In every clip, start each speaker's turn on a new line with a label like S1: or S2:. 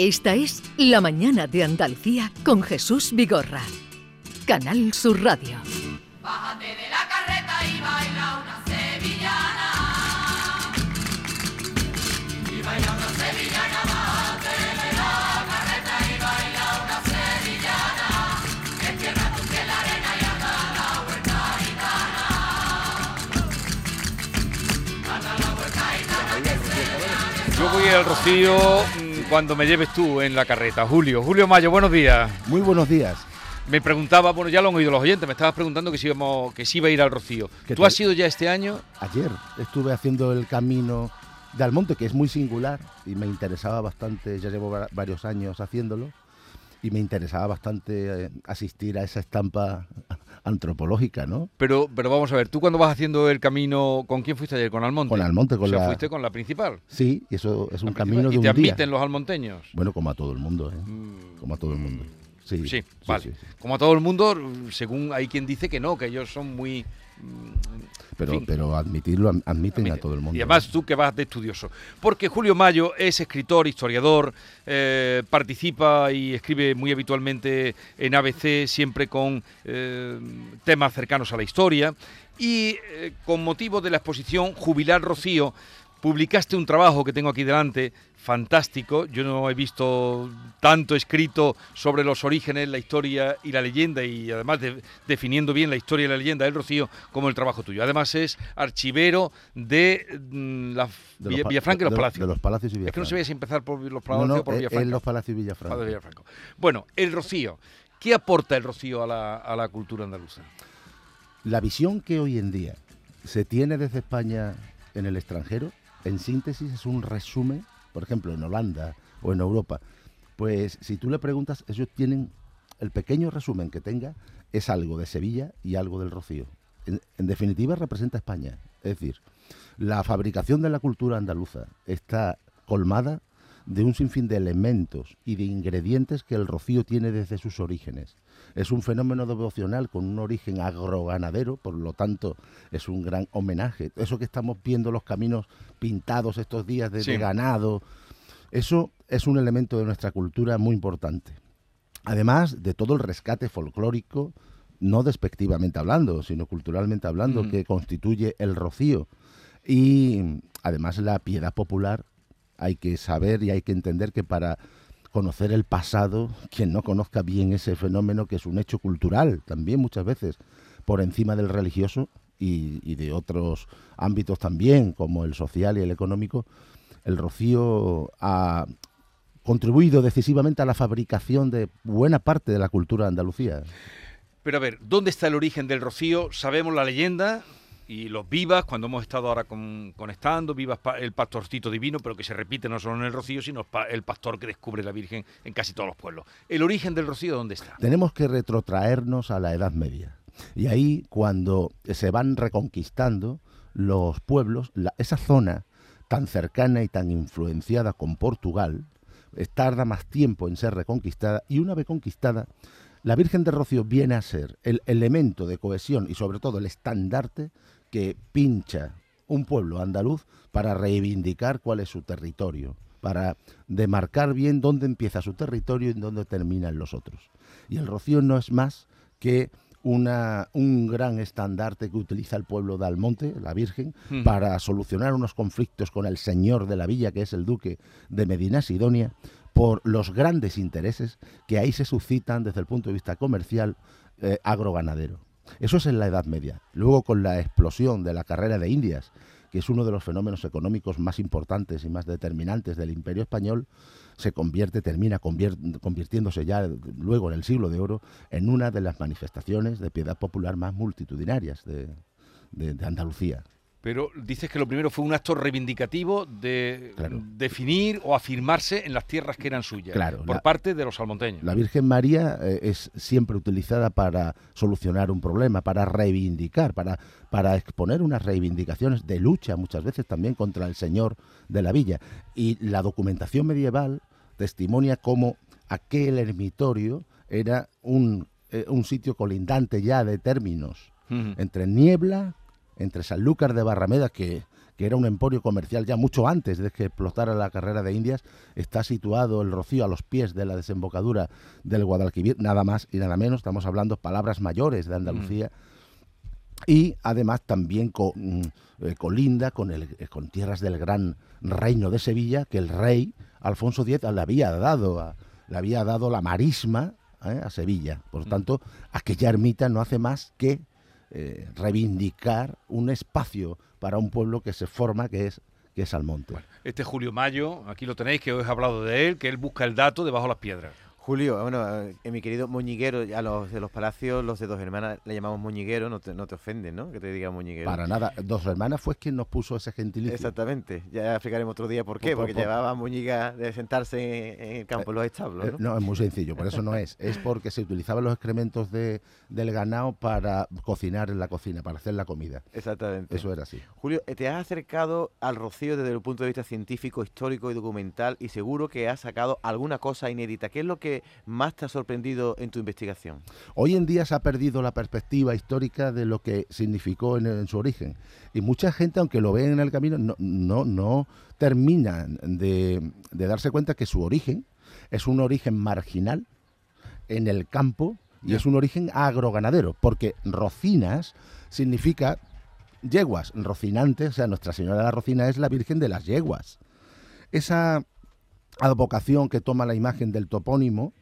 S1: Esta es La Mañana de Andalucía con Jesús Vigorra. Canal Sur Radio.
S2: Bájate de la carreta y baila una sevillana. Y baila una sevillana, bájate de la carreta y baila una sevillana. Entierra tu pie en la arena y anda la vuelta gitana. Anda la vuelta gitana que se
S3: Yo voy al Rocío cuando me lleves tú en la carreta. Julio, Julio Mayo, buenos días.
S4: Muy buenos días.
S3: Me preguntaba, bueno, ya lo han oído los oyentes, me estabas preguntando que si, íbamos, que si iba a ir al Rocío.
S4: ¿Qué
S3: ¿Tú has ido ya este año?
S4: Ayer estuve haciendo el camino de Almonte, que es muy singular y me interesaba bastante, ya llevo va- varios años haciéndolo, y me interesaba bastante eh, asistir a esa estampa antropológica, ¿no?
S3: Pero, pero vamos a ver, tú cuando vas haciendo el camino, ¿con quién fuiste ayer? ¿Con Almonte?
S4: Con Almonte, con
S3: o sea,
S4: la-
S3: fuiste con la principal.
S4: Sí, y eso es un
S3: La
S4: camino de
S3: ¿Y
S4: un
S3: te
S4: día.
S3: admiten los almonteños?
S4: Bueno, como a todo el mundo, ¿eh?
S3: Mm,
S4: Como a todo el mundo. Sí,
S3: Sí, vale.
S4: sí.
S3: Como a todo el mundo, según hay quien dice que no, que ellos son muy... mm,
S4: Pero,
S3: fin.
S4: pero admitirlo, ad- admiten a todo el mundo.
S3: Y además tú que vas de estudioso. Porque Julio Mayo es escritor, historiador, eh, participa y escribe muy habitualmente en ABC, siempre con eh, temas cercanos a la historia. Y eh, con motivo de la exposición Jubilar Rocío, publicaste un trabajo que tengo aquí delante, fantástico. Yo no he visto tanto escrito sobre los orígenes, la historia y la leyenda, y además de- definiendo bien la historia y la leyenda del Rocío, como el trabajo tuyo. Además es archivero de mm, la
S4: De
S3: Villa-
S4: pa-
S3: Villafranca y los
S4: de-
S3: Palacios.
S4: de los Palacios y
S3: Es que no
S4: Villafranca.
S3: sabía si empezar por los Palacios
S4: no,
S3: o por
S4: eh,
S3: Villafranca.
S4: en los Palacios y Villafranca.
S3: Bueno, el Rocío. ¿Qué aporta el Rocío a la, a la cultura andaluza?
S4: La visión que hoy en día se tiene desde España en el extranjero, en síntesis, es un resumen, por ejemplo, en Holanda o en Europa. Pues si tú le preguntas, ellos tienen el pequeño resumen que tenga, es algo de Sevilla y algo del Rocío. En, en definitiva, representa España. Es decir, la fabricación de la cultura andaluza está colmada de un sinfín de elementos y de ingredientes que el Rocío tiene desde sus orígenes. Es un fenómeno devocional con un origen agroganadero, por lo tanto es un gran homenaje. Eso que estamos viendo los caminos pintados estos días de,
S3: Sí.
S4: de ganado, eso es un elemento de nuestra cultura muy importante. Además de todo el rescate folclórico, no despectivamente hablando, sino culturalmente hablando,
S3: Ujú.
S4: que constituye el Rocío. Y además la piedad popular, hay que saber y hay que entender que para conocer el pasado, quien no conozca bien ese fenómeno, que es un hecho cultural también muchas veces, por encima del religioso y, de otros ámbitos también, como el social y el económico, el Rocío ha contribuido decisivamente a la fabricación de buena parte de la cultura de Andalucía.
S3: Pero a ver, ¿dónde está el origen del Rocío? Sabemos la leyenda y los vivas, cuando hemos estado ahora con, conectando, vivas el pastorcito divino, pero que se repite no solo en el Rocío, sino el pastor que descubre la Virgen en casi todos los pueblos. ¿El origen del Rocío dónde está?
S4: Tenemos que retrotraernos a la Edad Media. Y ahí, cuando se van reconquistando los pueblos, la- esa zona tan cercana y tan influenciada con Portugal, tarda más tiempo en ser reconquistada y una vez conquistada, la Virgen de Rocío viene a ser el elemento de cohesión y sobre todo el estandarte que pincha un pueblo andaluz para reivindicar cuál es su territorio, para demarcar bien dónde empieza su territorio y dónde terminan los otros. Y el Rocío no es más que una, un gran estandarte que utiliza el pueblo de Almonte, la Virgen,
S3: Ujú.
S4: para solucionar unos conflictos con el señor de la villa, que es el duque de Medina Sidonia, por los grandes intereses que ahí se suscitan desde el punto de vista comercial eh, agroganadero. Eso es en la Edad Media. Luego con la explosión de la carrera de Indias, que es uno de los fenómenos económicos más importantes y más determinantes del Imperio español, se convierte, termina convirtiéndose ya luego en el siglo de oro en una de las manifestaciones de piedad popular más multitudinarias de Andalucía.
S3: Pero dices que lo primero fue un acto reivindicativo de
S4: Claro.
S3: definir o afirmarse en las tierras que eran suyas
S4: Claro,
S3: por
S4: la-
S3: parte de los almonteños.
S4: La Virgen María eh, es siempre utilizada para solucionar un problema, para reivindicar, para, para exponer unas reivindicaciones de lucha muchas veces también contra el Señor de la villa. Y la documentación medieval testimonia cómo aquel ermitorio era un, eh, un sitio colindante ya de términos entre Niebla, entre Sanlúcar de Barrameda, que, que era un emporio comercial ya mucho antes de que explotara la carrera de Indias, está situado el Rocío a los pies de la desembocadura del Guadalquivir, nada más y nada menos, estamos hablando palabras mayores de Andalucía. Y además también mm, eh, colinda con, el, eh, con tierras del gran reino de Sevilla, que el rey Alfonso X le había dado, a- le había dado la marisma ¿eh? a Sevilla. Por lo tanto, aquella ermita no hace más que eh, reivindicar un espacio para un pueblo que se forma, que es, que es Almonte.
S3: Este Julio Mayo, aquí lo tenéis, que os he hablado de él, que él busca el dato debajo de las piedras.
S5: Julio, bueno, eh, mi querido moñiguero, a los de los palacios, los de dos hermanas, le llamamos moñiguero, no te, no te ofenden, ¿no? Que te diga moñiguero.
S4: Para nada. Dos hermanas fue quien nos puso ese gentilicio.
S5: Exactamente, ya explicaremos otro día por qué,
S4: Por-
S5: porque
S4: por-
S5: llevaba moñiga de sentarse en, en el campo, en los establos,
S4: Eh,
S5: ¿no?
S4: No, es muy sencillo, por eso no es. Es porque se utilizaban los excrementos de, del ganado para cocinar en la cocina, para hacer la comida.
S5: Exactamente.
S4: Eso era así.
S5: Julio, eh, te has acercado al rocío desde el punto de vista científico, histórico y documental y seguro que has sacado alguna cosa inédita. ¿Qué es lo que más te ha sorprendido en tu investigación?
S4: Hoy en día se ha perdido la perspectiva histórica de lo que significó en, en su origen. Y mucha gente, aunque lo ven en el camino, no, no, no terminan de, de darse cuenta que su origen es un origen marginal en el campo y es un origen agroganadero, porque rocinas significa yeguas, rocinante, o sea, Nuestra Señora de la Rocina es la Virgen de las Yeguas. Esa advocación que toma la imagen del topónimo,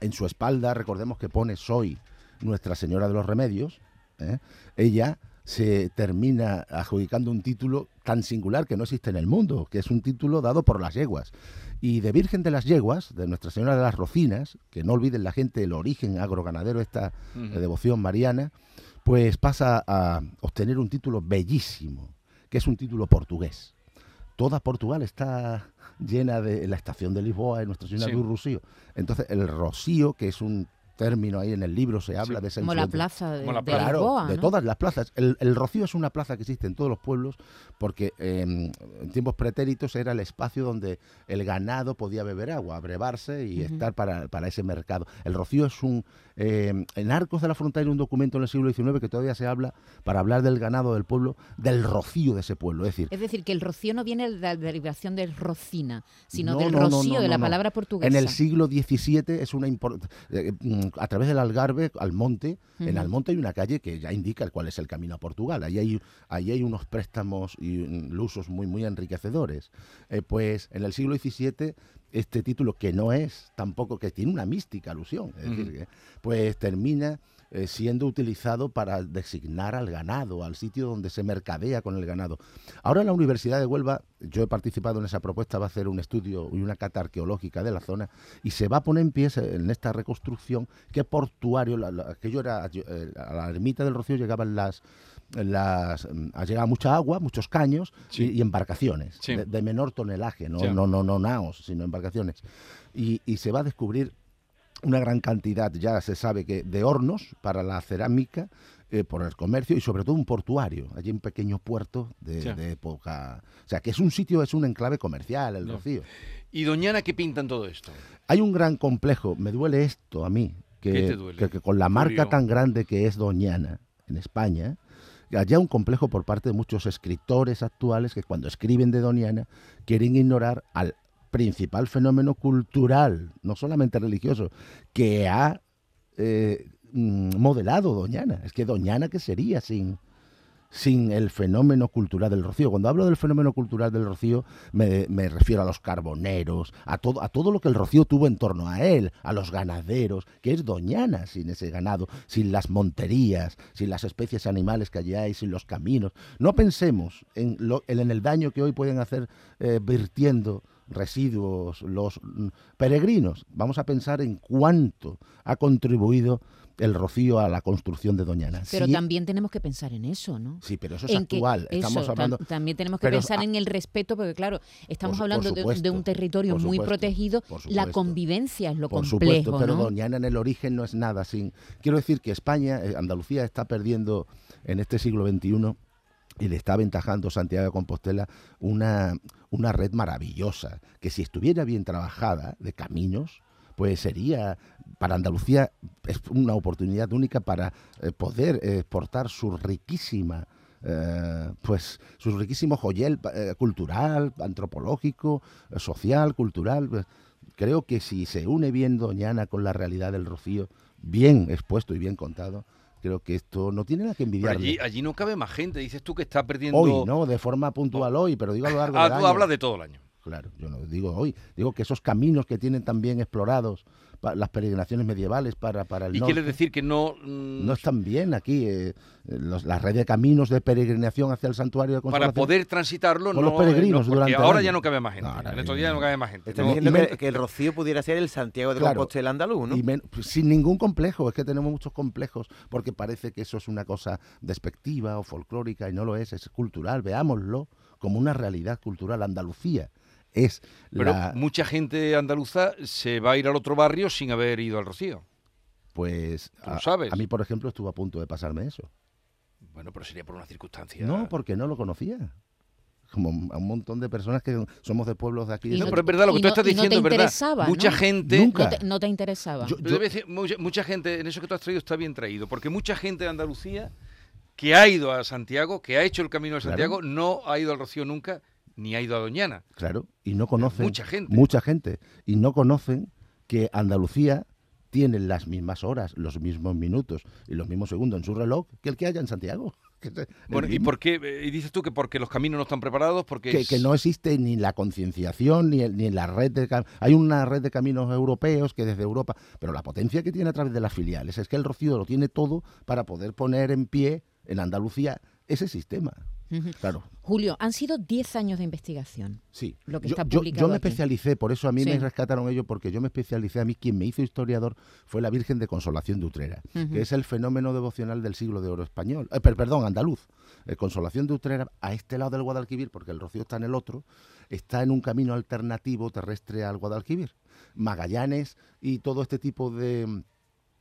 S4: en su espalda, recordemos que pone Soy Nuestra Señora de los Remedios, ¿eh? ella se termina adjudicando un título tan singular que no existe en el mundo, que es un título dado por las yeguas. Y de Virgen de las Yeguas, de Nuestra Señora de las Rocinas, que no olviden la gente el origen agroganadero, esta
S3: Ujú.
S4: eh, devoción mariana, pues pasa a obtener un título bellísimo, que es un título portugués. Toda Portugal está llena de la estación de Lisboa y Nuestra Señora
S3: Sí.
S4: del Rocío. Entonces, el rocío, que es un término ahí en el libro, se habla
S3: Sí.
S4: de esa
S6: Como la plaza de,
S3: Como la
S6: de
S3: plaza.
S4: Claro,
S6: Lisboa,
S4: de todas las plazas. El, el Rocío es una plaza que existe en todos los pueblos porque eh, en tiempos pretéritos era el espacio donde el ganado podía beber agua, abrevarse y estar para, para ese mercado. El Rocío es un... eh, en Arcos de la Frontera hay un documento en el siglo XIX que todavía se habla, para hablar del ganado del pueblo, del rocío de ese pueblo. Es decir,
S6: Es decir, que el rocío no viene de la derivación del rocina, sino
S4: No,
S6: del
S4: no,
S6: rocío,
S4: no,
S6: de la
S4: no, no.
S6: palabra portuguesa.
S4: En el siglo XVII es una eh, mm, a través del Algarve, Almonte, en
S6: Ujú.
S4: Almonte hay una calle que ya indica cuál es el camino a Portugal. Ahí hay, ahí hay unos préstamos y mm, usos muy, muy enriquecedores. Eh, pues en el siglo XVII este título que no es tampoco, que tiene una mística alusión, es decir,
S3: Ujú.
S4: que, pues termina eh, siendo utilizado para designar al ganado, al sitio donde se mercadea con el ganado. Ahora la Universidad de Huelva, yo he participado en esa propuesta, va a hacer un estudio y una cata arqueológica de la zona y se va a poner en pie se- en esta reconstrucción que portuario, la- la- aquello era, eh, a la ermita del Rocío llegaban las las mm, llegaba mucha agua, muchos caños
S3: Sí.
S4: y, y embarcaciones
S3: Sí.
S4: de, de menor tonelaje, no,
S3: Ya.
S4: no, no, no naos, sino embarcaciones. Y, y se va a descubrir una gran cantidad, ya se sabe que de hornos para la cerámica, eh, por el comercio y sobre todo un portuario, allí un pequeño puerto de,
S3: Sí.
S4: de época. O sea, que es un sitio, es un enclave comercial, el. Rocío.
S3: ¿Y Doñana qué pinta en todo esto?
S4: Hay un gran complejo, me duele esto a mí, que,
S3: ¿Qué te duele,
S4: que- que con la marca tan grande que es Doñana en España, haya un complejo por parte de muchos escritores actuales que cuando escriben de Doñana quieren ignorar al principal fenómeno cultural, no solamente religioso, que ha eh, mm, modelado Doñana. Es que Doñana, ¿qué sería sin, sin el fenómeno cultural del Rocío? Cuando hablo del fenómeno cultural del Rocío, me, me refiero a los carboneros, a todo, a todo lo que el Rocío tuvo en torno a él, a los ganaderos, que es Doñana sin ese ganado, sin las monterías, sin las especies animales que allí hay, sin los caminos. No pensemos en, lo- en el daño que hoy pueden hacer eh, vertiendo residuos los mm, peregrinos. Vamos a pensar en cuánto ha contribuido el rocío a la construcción de Doñana.
S6: Pero
S4: Sí,
S6: también tenemos que pensar en eso, ¿no?
S4: sí, pero eso es
S6: En
S4: actual. Estamos
S6: tam-
S4: hablando.
S6: también tenemos que
S4: pero-
S6: pensar
S4: ah,
S6: en el respeto, porque claro, estamos
S4: por
S6: hablando de- un territorio muy protegido. La convivencia es lo
S4: Por
S6: complejo,
S4: supuesto, pero
S6: ¿no?
S4: Doñana en el origen no es nada sin. Quiero decir que España, eh, Andalucía está perdiendo en este siglo XXI y le está aventajando Santiago de Compostela una, una red maravillosa, que si estuviera bien trabajada de caminos, pues sería para Andalucía una oportunidad única para eh, poder exportar su riquísima eh, pues su riquísimo joyel eh, cultural, antropológico, eh, social, cultural. pues, creo que si se une bien Doñana con la realidad del Rocío, bien expuesto y bien contado, creo que esto no tiene nada que
S3: Pero
S4: envidiarle.
S3: allí, allí no cabe más gente. Dices tú que está perdiendo.
S4: Hoy, ¿no? De forma puntual hoy, pero digo a lo largo
S3: Ah,
S4: del
S3: tú
S4: año.
S3: hablas de todo el año.
S4: Claro, yo no digo hoy, digo que esos caminos que tienen tan bien explorados pa- las peregrinaciones medievales para, para el
S3: Y
S4: norte,
S3: quieres decir que no. mm,
S4: no están bien aquí. eh, los- la red de caminos de peregrinación hacia el santuario de
S3: para poder transitarlo,
S4: Con
S3: no,
S4: los peregrinos
S3: no,
S4: durante el
S3: ahora ya no cabe más gente.
S4: No,
S3: estos
S4: ya
S3: días
S4: no.
S3: no cabe más gente.
S5: Estás
S3: No,
S5: diciendo
S4: y
S5: que, el Rocío pudiera ser el Santiago de
S4: Claro.
S5: Compostela andaluz, ¿no?
S4: Y men- pues, sin ningún complejo, es que tenemos muchos complejos porque parece que eso es una cosa despectiva o folclórica y no lo es, es cultural, veámoslo como una realidad cultural. Andalucía es
S3: Pero
S4: la...
S3: mucha gente andaluza se va a ir al otro barrio sin haber ido al Rocío.
S4: Pues
S3: Tú lo
S4: a,
S3: sabes.
S4: a mí, por ejemplo, estuvo a punto de pasarme eso.
S3: Bueno, pero sería por una circunstancia.
S4: No, porque no lo conocía. Como a un montón de personas que somos de pueblos de aquí.
S6: Y
S3: No, pero es verdad, lo que
S6: y
S3: tú
S6: no-
S3: estás
S6: y no te
S3: diciendo es verdad.
S6: interesaba,
S3: Mucha
S6: ¿no?
S3: gente.
S4: Nunca.
S6: No te, no te interesaba.
S4: Yo-
S3: debe decir, mucha, mucha gente, en eso que tú has traído está bien traído, porque mucha gente de Andalucía que ha ido a Santiago, que ha hecho el camino de
S4: Claro.
S3: Santiago, no ha ido al Rocío nunca, ni ha ido a Doñana.
S4: Claro, y no conocen.
S3: mucha gente.
S4: Mucha gente. Y no conocen que Andalucía tiene las mismas horas, los mismos minutos y los mismos segundos en su reloj que el que haya en Santiago.
S3: Bueno, ¿y por qué? eh, Y dices tú que porque los caminos no están preparados, porque
S4: que,
S3: es-
S4: que no existe ni la concienciación ni, el- ni la red de cam- hay una red de caminos europeos que desde Europa pero la potencia que tiene a través de las filiales es que el Rocío lo tiene todo para poder poner en pie en Andalucía ese sistema Claro
S6: Julio, han sido 10 años de investigación.
S4: Sí,
S6: lo que
S4: yo,
S6: está publicado
S4: yo me
S6: aquí.
S4: especialicé, por eso a mí
S6: Sí.
S4: me rescataron ellos, porque yo me especialicé, a mí quien me hizo historiador fue la Virgen de Consolación de Utrera, que es el fenómeno devocional del siglo de oro español, eh, per- perdón, andaluz. Eh, Consolación de Utrera, a este lado del Guadalquivir, porque el Rocío está en el otro, está en un camino alternativo terrestre al Guadalquivir. Magallanes y todo este tipo de...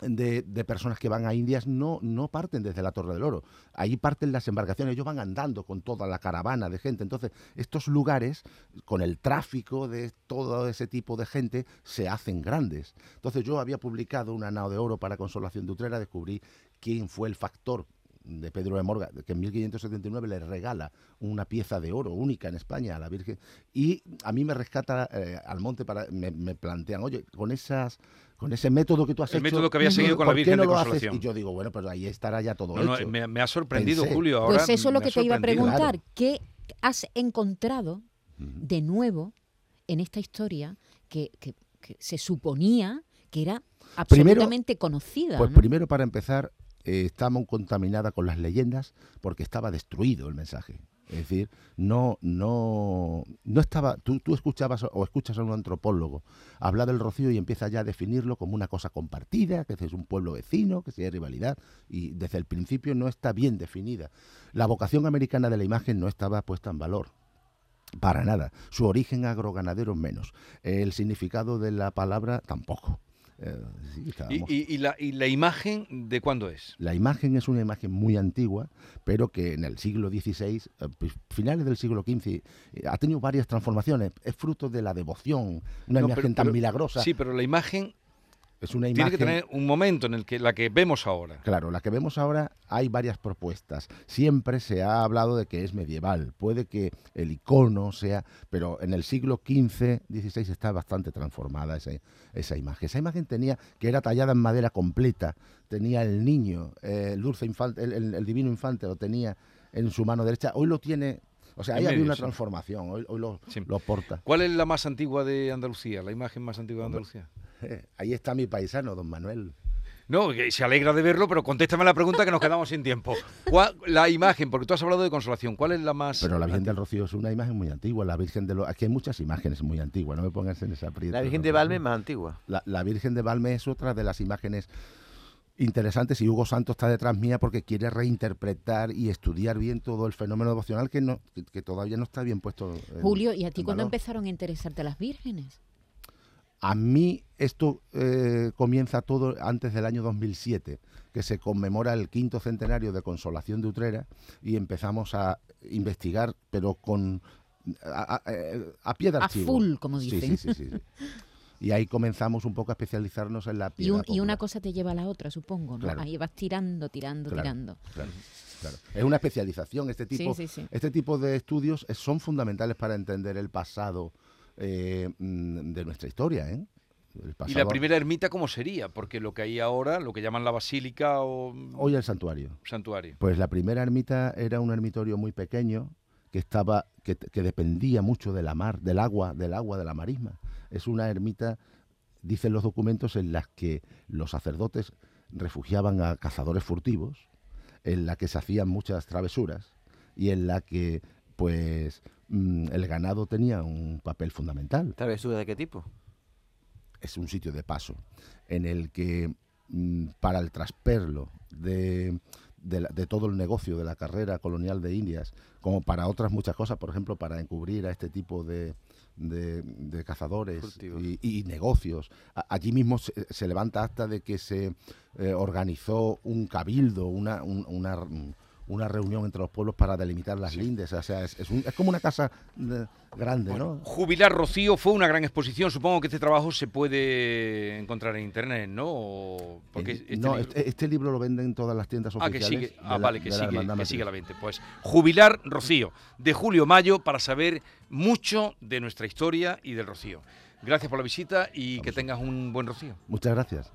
S4: De, personas que van a Indias no, no parten desde la Torre del Oro. Ahí parten las embarcaciones, ellos van andando con toda la caravana de gente. Entonces, estos lugares, con el tráfico de todo ese tipo de gente, se hacen grandes. Entonces, yo había publicado una nao de oro para Consolación de Utrera, descubrí quién fue el factor de Pedro de Morga, que en 1579 le regala una pieza de oro única en España a la Virgen. Y a mí me rescata eh, al monte para. Me, me plantean, oye, con esas. Con ese método que tú has
S3: El
S4: hecho.
S3: método que había seguido con la
S4: ¿por qué
S3: Virgen
S4: no
S3: de? Consolación.
S4: Y yo digo, bueno, pero ahí estará ya todo
S3: No, no,
S4: hecho.
S3: me, me ha sorprendido,
S4: Pensé.
S3: Julio. Ahora
S6: Pues eso es lo que te iba a preguntar.
S4: Claro.
S6: ¿Qué has encontrado de nuevo en esta historia que, que- que se suponía que era
S4: Primero-
S6: absolutamente conocida?
S4: Pues
S6: ¿no?
S4: primero, para empezar, eh, estamos contaminada con las leyendas porque estaba destruido el mensaje. Es decir, no, no, no estaba. Tú, tú escuchabas o escuchas a un antropólogo hablar del Rocío y empieza ya a definirlo como una cosa compartida, que es un pueblo vecino, que si hay rivalidad, y desde el principio no está bien definida. La vocación americana de la imagen no estaba puesta en valor. Para nada. Su origen agroganadero menos. El significado de la palabra tampoco. Eh, sí,
S3: ¿Y,
S4: estábamos-
S3: y- y la, ¿Y la imagen de cuándo es?
S4: la imagen es una imagen muy antigua, pero que en el siglo XVI, eh, pues, finales del siglo XV, eh, ha tenido varias transformaciones. Es fruto de la devoción, una
S3: No,
S4: imagen
S3: pero-
S4: tan
S3: pero-
S4: milagrosa.
S3: Sí, pero la imagen
S4: es una
S3: tiene que tener un momento en el que la que vemos ahora.
S4: Claro, la que vemos ahora hay varias propuestas. Siempre se ha hablado de que es medieval. Puede que el icono sea, pero en el siglo XV, XVI está bastante transformada esa, esa imagen. Esa imagen tenía que era tallada en madera completa. Tenía el niño, eh, el dulce infante, el, el- el divino infante lo tenía en su mano derecha. Hoy lo tiene. O sea, ahí había una
S3: sí.
S4: transformación. Hoy, hoy lo,
S3: Sí.
S4: lo porta.
S3: ¿Cuál es la más antigua de Andalucía? La imagen más antigua de Andalucía.
S4: ahí está mi paisano, don Manuel.
S3: No, que se alegra de verlo, pero contéstame la pregunta que nos quedamos sin tiempo. ¿Cuál- la imagen, porque tú has hablado de consolación, ¿cuál es la más
S4: Pero la Virgen del Rocío es una imagen muy antigua. La Virgen de los... Aquí hay muchas imágenes muy antiguas, no me pongas en esa aprieto.
S5: La Virgen de Valme es más antigua.
S4: La, la Virgen de Valme es otra de las imágenes interesantes y Hugo Santos está detrás mía porque quiere reinterpretar y estudiar bien todo el fenómeno devocional que, no, que, que todavía no está bien puesto. en-
S6: Julio, ¿y a ti cuándo empezaron a interesarte las vírgenes?
S4: A mí esto eh, comienza todo antes del año 2007, que se conmemora el quinto centenario de Consolación de Utrera y empezamos a investigar, pero con a, a- eh, a pie de
S6: A full, como
S4: Sí,
S6: dicen.
S4: Sí, sí, sí, sí. Y ahí comenzamos un poco a especializarnos en la
S6: Y,
S4: piedad
S6: un- y una cosa te lleva a la otra, supongo, ¿no?
S4: Claro.
S6: Ahí vas tirando, tirando,
S4: Claro.
S6: tirando.
S4: Claro. claro. Es una especialización. Este tipo,
S6: sí, sí.
S4: Este tipo de estudios eh, son fundamentales para entender el pasado eh, mm, de nuestra historia. ¿eh?
S3: ¿Y la primera ermita cómo sería? Porque lo que hay ahora, lo que llaman la basílica o
S4: Hoy el santuario.
S3: santuario.
S4: Pues la primera ermita era un ermitorio muy pequeño que estaba que, que dependía mucho de la mar, del agua, del agua de la marisma. Es una ermita, dicen los documentos, en las que los sacerdotes refugiaban a cazadores furtivos, en la que se hacían muchas travesuras y en la que pues mm, el ganado tenía un papel fundamental
S5: ¿Travesura de qué tipo?
S4: es un sitio de paso en el que mm, para el trasperlo de, de la- de todo el negocio de la carrera colonial de Indias, como para otras muchas cosas, por ejemplo, para encubrir a este tipo de, de- de cazadores y, y negocios. A- allí mismo se, se levanta hasta de que se eh, organizó un cabildo, una, un- una, una reunión entre los pueblos para delimitar las lindes. O sea, es, es un- es como una casa eh, grande, ¿no?
S3: Jubilar Rocío fue una gran exposición. Supongo que este trabajo se puede encontrar en internet, ¿no? Porque
S4: Eh,
S3: este
S4: no,
S3: libro-
S4: este, este libro lo venden en todas las tiendas
S3: Ah, que
S4: oficiales.
S3: sigue, ah,
S4: la-
S3: vale, que
S4: la
S3: sigue, que sigue a la. 20. Pues Jubilar Rocío, de Julio Mayo, para saber mucho de nuestra historia y del Rocío. Gracias por la visita y que tengas un buen Rocío.
S4: Muchas gracias.